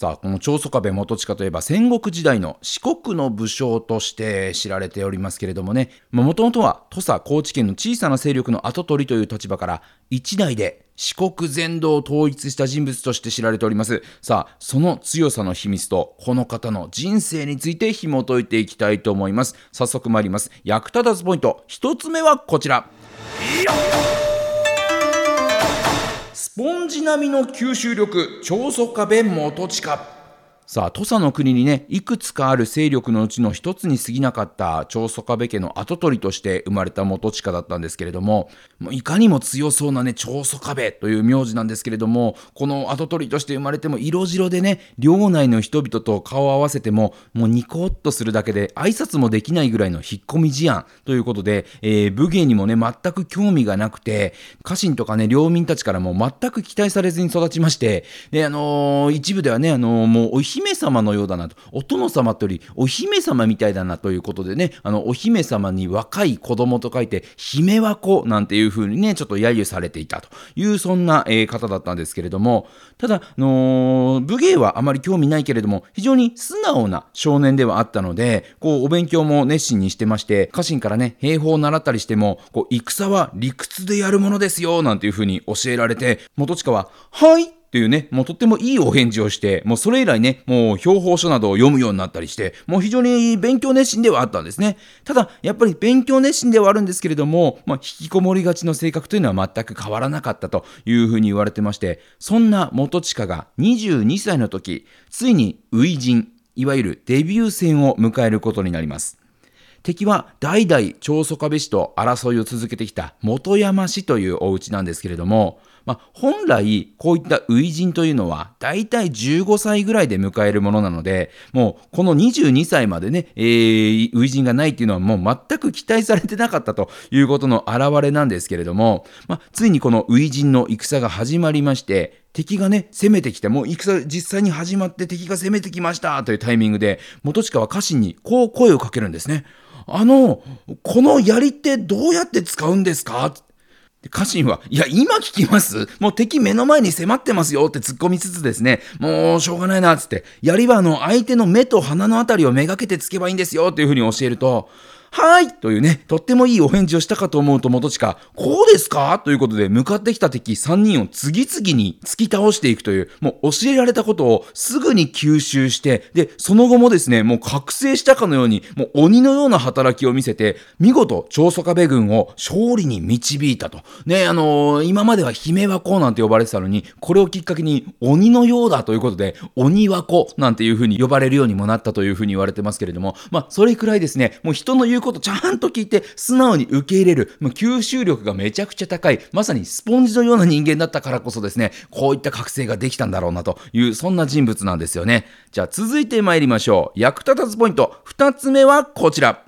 さあ、この長宗我部元親といえば戦国時代の四国の武将として知られておりますけれどもね、もともとは土佐高知県の小さな勢力の跡取りという立場から一代で四国全土を統一した人物として知られております。さあ、その強さの秘密とこの方の人生について紐解いていきたいと思います。早速参ります。役立たずポイント。一つ目はこちら。スポンジ並みの吸収力、超速化弁元近。さあ、土佐の国にね、いくつかある勢力のうちの一つに過ぎなかった長宗我部家の跡取りとして生まれた元親だったんですけれども、もいかにも強そうなね、長宗我部という名字なんですけれども、この跡取りとして生まれても色白でね、領内の人々と顔を合わせても、もうニコッとするだけで挨拶もできないぐらいの引っ込み思案ということで、えー、武芸にもね、全く興味がなくて、家臣とかね、領民たちからも全く期待されずに育ちまして、で、あのー、一部ではね、あのー、もうおひ姫様のようだなと、お殿様とよりお姫様みたいだなということでね、あの、お姫様に若い子供と書いて、姫和子なんていう風にね、ちょっと揶揄されていたという、そんな、えー、方だったんですけれども、ただ、あのー、武芸はあまり興味ないけれども、非常に素直な少年ではあったので、こう、お勉強も熱心にしてまして、家臣からね、兵法を習ったりしても、こう、戦は理屈でやるものですよ、なんていう風に教えられて、元親は、はいっていうね、もうとってもいいお返事をして、もうそれ以来ね、もう標本書などを読むようになったりして、もう非常に勉強熱心ではあったんですね。ただ、やっぱり勉強熱心ではあるんですけれども、まあ、引きこもりがちの性格というのは全く変わらなかったというふうに言われてまして、そんな元親が22歳の時、ついに初陣、いわゆるデビュー戦を迎えることになります。敵は代々長宗我部氏と争いを続けてきた本山氏というお家なんですけれども、まあ、本来、こういった初陣というのは、だいたい15歳ぐらいで迎えるものなので、もう、この22歳までね、えー、初陣がないっていうのはもう全く期待されてなかったということの表れなんですけれども、まあ、ついにこの初陣の戦が始まりまして、敵がね、攻めてきて、もう戦実際に始まって敵が攻めてきましたというタイミングで、元親は家臣にこう声をかけるんですね。あの、この槍ってどうやって使うんですか？家臣は、いや、今聞きます？もう敵目の前に迫ってますよ。って突っ込みつつですね、もうしょうがないな。っ、つって、槍はあの、相手の目と鼻のあたりをめがけてつけばいいんですよ。っていうふうに教えると、はいというね、とってもいいお返事をしたかと思うと元親、こうですか？ということで、向かってきた敵3人を次々に突き倒していくという、もう教えられたことをすぐに吸収して、で、その後もですね、もう覚醒したかのように、もう鬼のような働きを見せて、見事、長宗我部軍を勝利に導いたと。ね、あのー、今までは姫和子なんて呼ばれてたのに、これをきっかけに鬼のようだということで、鬼和子なんていうふうに呼ばれるようにもなったというふうに言われてますけれども、まあ、それくらいですね、もう人の言ううことちゃんと聞いて素直に受け入れる、もう吸収力がめちゃくちゃ高い、まさにスポンジのような人間だったからこそですね、こういった覚醒ができたんだろうなという、そんな人物なんですよね。じゃあ続いて参りましょう。役立たずポイント。2つ目はこちら。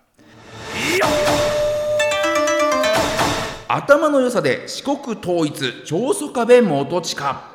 頭の良さで四国統一、長宗我部元親。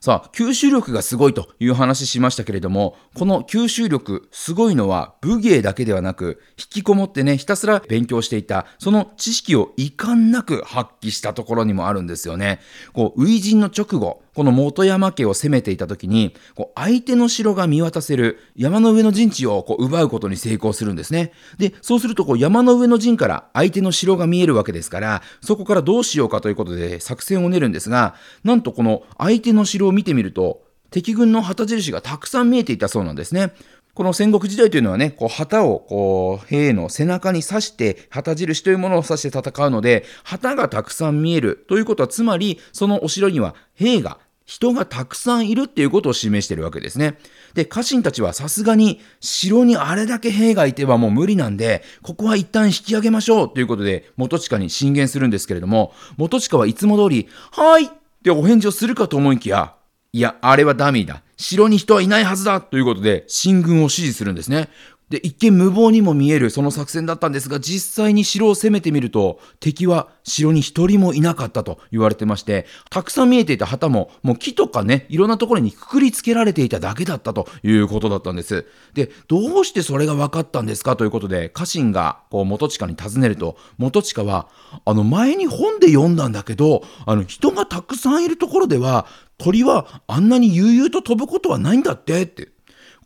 さあ、吸収力がすごいという話しましたけれども、この吸収力、すごいのは武芸だけではなく、引きこもってね、ひたすら勉強していた、その知識を遺憾なく発揮したところにもあるんですよね。こう、初陣の直後、この本山家を攻めていた時に、こう相手の城が見渡せる山の上の陣地をこう奪うことに成功するんですね。で、そうするとこう山の上の陣から相手の城が見えるわけですから、そこからどうしようかということで作戦を練るんですが、なんとこの相手の城を見てみると、敵軍の旗印がたくさん見えていたそうなんですね。この戦国時代というのはね、こう旗をこう兵の背中に刺して、旗印というものを刺して戦うので、旗がたくさん見えるということは、つまりそのお城には兵が人がたくさんいるっていうことを示しているわけですね。で、家臣たちはさすがに城にあれだけ兵がいてはもう無理なんで、ここは一旦引き上げましょうということで、元親に進言するんですけれども、元親はいつも通り、はいってお返事をするかと思いきや、いや、あれはダミーだ。城に人はいないはずだということで、進軍を指示するんですね。で、一見無謀にも見えるその作戦だったんですが、実際に城を攻めてみると、敵は城に一人もいなかったと言われてまして、たくさん見えていた旗も、もう木とかね、いろんなところにくくりつけられていただけだったということだったんです。で、どうしてそれが分かったんですか？ということで、家臣がこう元親に尋ねると、元親は、あの前に本で読んだんだけど、あの人がたくさんいるところでは、鳥はあんなに悠々と飛ぶことはないんだってって。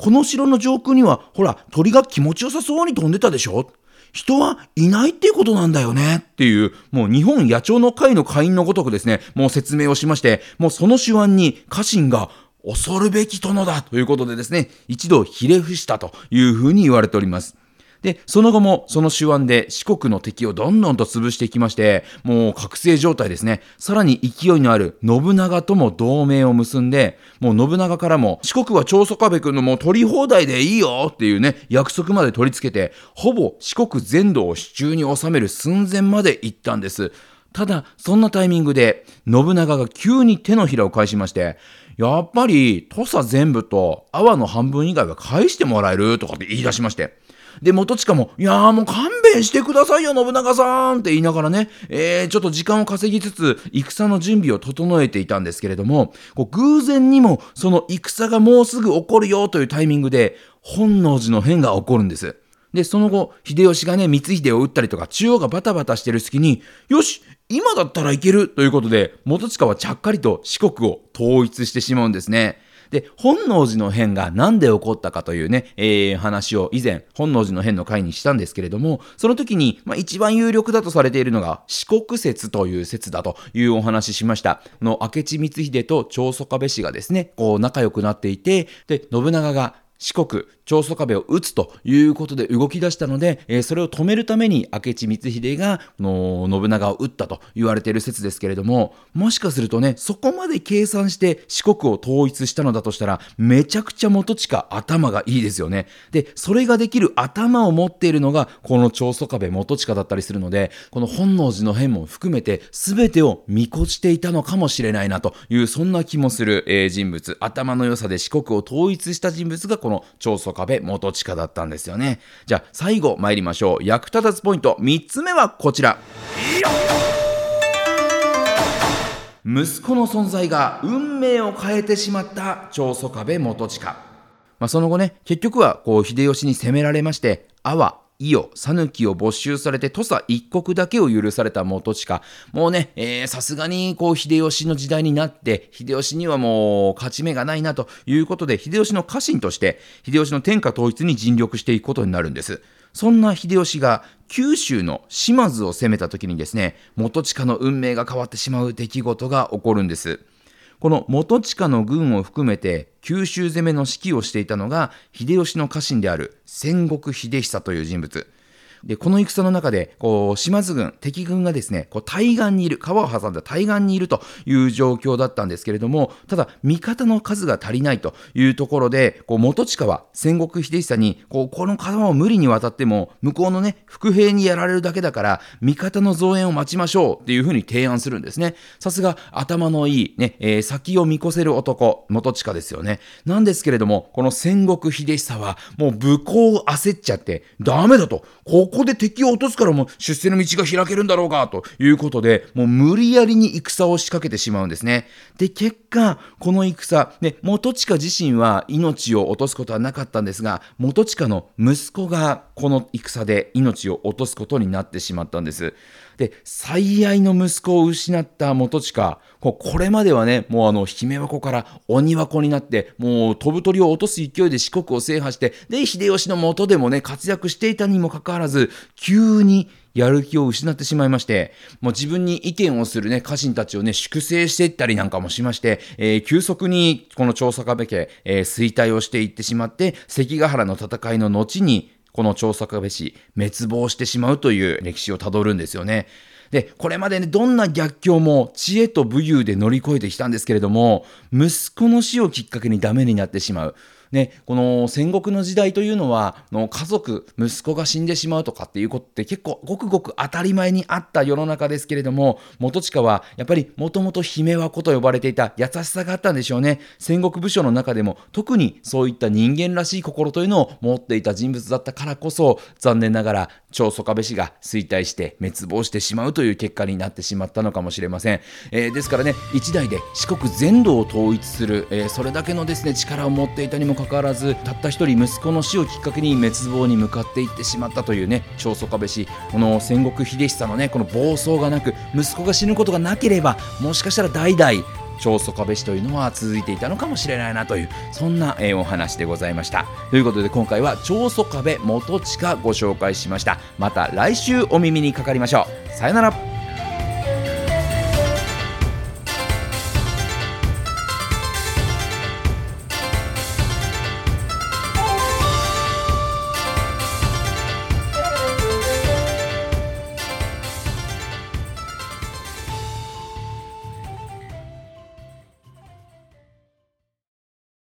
この城の上空には、ほら、鳥が気持ちよさそうに飛んでたでしょ？人はいないっていうことなんだよねっていう、もう日本野鳥の会の会員のごとくですね、もう説明をしまして、もうその手腕に家臣が恐るべき殿だということでですね、一度ひれ伏したというふうに言われております。で、その後もその手腕で四国の敵をどんどんと潰していきまして、もう覚醒状態ですね。さらに勢いのある信長とも同盟を結んで、もう信長からも四国は長宗我部君のもう取り放題でいいよっていうね、約束まで取り付けて、ほぼ四国全土を手中に収める寸前まで行ったんです。ただ、そんなタイミングで、信長が急に手のひらを返しまして、やっぱり土佐全部と阿波の半分以外は返してもらえるとかって言い出しまして。で、元親も、いやーもう勘弁してくださいよ、信長さんって言いながらね、えー、ちょっと時間を稼ぎつつ、戦の準備を整えていたんですけれども、こう偶然にも、その戦がもうすぐ起こるよというタイミングで、本能寺の変が起こるんです。で、その後、秀吉がね、光秀を撃ったりとか、中央がバタバタしてる隙に、よし今だったらいけるということで、元親はちゃっかりと四国を統一してしまうんですね。で、本能寺の変が何で起こったかというね、えー、話を以前、本能寺の変の回にしたんですけれども、その時に、まあ、一番有力だとされているのが、四国説という説だというお話ししました。の明智光秀と長宗我部氏がですね、こう仲良くなっていて、で、信長が四国、長宗我部を撃つということで動き出したので、えー、それを止めるために明智光秀がの信長を撃ったと言われている説ですけれどももしかするとねそこまで計算して四国を統一したのだとしたらめちゃくちゃ元親頭がいいですよね。でそれができる頭を持っているのがこの長宗我部元親だったりするのでこの本能寺の変も含めて全てを見越していたのかもしれないなというそんな気もする、えー、人物。頭の良さで四国を統一した人物がこの長宗壁元親だったんですよね。じゃあ最後参りましょう。役立たずポイント3つ目はこちら。息子の存在が運命を変えてしまった長宗我部元親。まあ、その後ね、結局はこう秀吉に攻められまして、阿波、伊予、讃岐を没収されて土佐一国だけを許された元親。もうね、さすがにこう秀吉の時代になって、秀吉にはもう勝ち目がないなということで、秀吉の家臣として、秀吉の天下統一に尽力していくことになるんです。そんな秀吉が九州の島津を攻めた時にですね、元親の運命が変わってしまう出来事が起こるんです。この元親の軍を含めて九州攻めの指揮をしていたのが秀吉の家臣である戦国秀久という人物。で、この戦の中で、こう、島津軍、敵軍がですね、こう、対岸にいる、川を挟んだ対岸にいるという状況だったんですけれども、ただ、味方の数が足りないというところで、こう、元親は戦国秀久に、こう、この川を無理に渡っても、向こうのね、伏兵にやられるだけだから、味方の増援を待ちましょうっていうふうに提案するんですね。さすが、頭のいい、ね、えー、先を見越せる男、元親ですよね。なんですけれども、この戦国秀久は、もう武功を焦っちゃって、ダメだと。こここで敵を落とすからもう出世の道が開けるんだろうかということで、もう無理やりに戦を仕掛けてしまうんですね。で、結果、この戦、ね、元親自身は命を落とすことはなかったんですが、元親の息子がこの戦で命を落とすことになってしまったんです。で、最愛の息子を失った元親、これまではね、もうあの、姫箱から鬼箱になって、もう飛ぶ鳥を落とす勢いで四国を制覇して、で、秀吉の元でもね、活躍していたにもかかわらず、急にやる気を失ってしまいまして、もう自分に意見をするね、家臣たちをね、粛清していったりなんかもしまして、えー、急速にこの長坂部家、えー、衰退をしていってしまって、関ヶ原の戦いの後に、この調査壁氏、滅亡してしまうという歴史をたどるんですよね。で、これまでね、どんな逆境も知恵と武勇で乗り越えてきたんですけれども、息子の死をきっかけにダメになってしまう。ね、この戦国の時代というのはの家族息子が死んでしまうとかっていうことって結構ごくごく当たり前にあった世の中ですけれども元親はやっぱりもともと姫和子と呼ばれていた優しさがあったんでしょうね。戦国武将の中でも特にそういった人間らしい心というのを持っていた人物だったからこそ残念ながら長宗我部氏が衰退して滅亡してしまうという結果になってしまったのかもしれません、えー、ですからね一代で四国全土を統一する、えー、それだけのですね力を持っていたにもかかわらずたった一人息子の死をきっかけに滅亡に向かっていってしまったというね長宗我部氏。この戦国秀久のねこの暴走がなく息子が死ぬことがなければもしかしたら代々長宗我部氏というのは続いていたのかもしれないなというそんな、えお話でございました。ということで今回は長宗我部元親ご紹介しました。また来週お耳にかかりましょう。さよなら。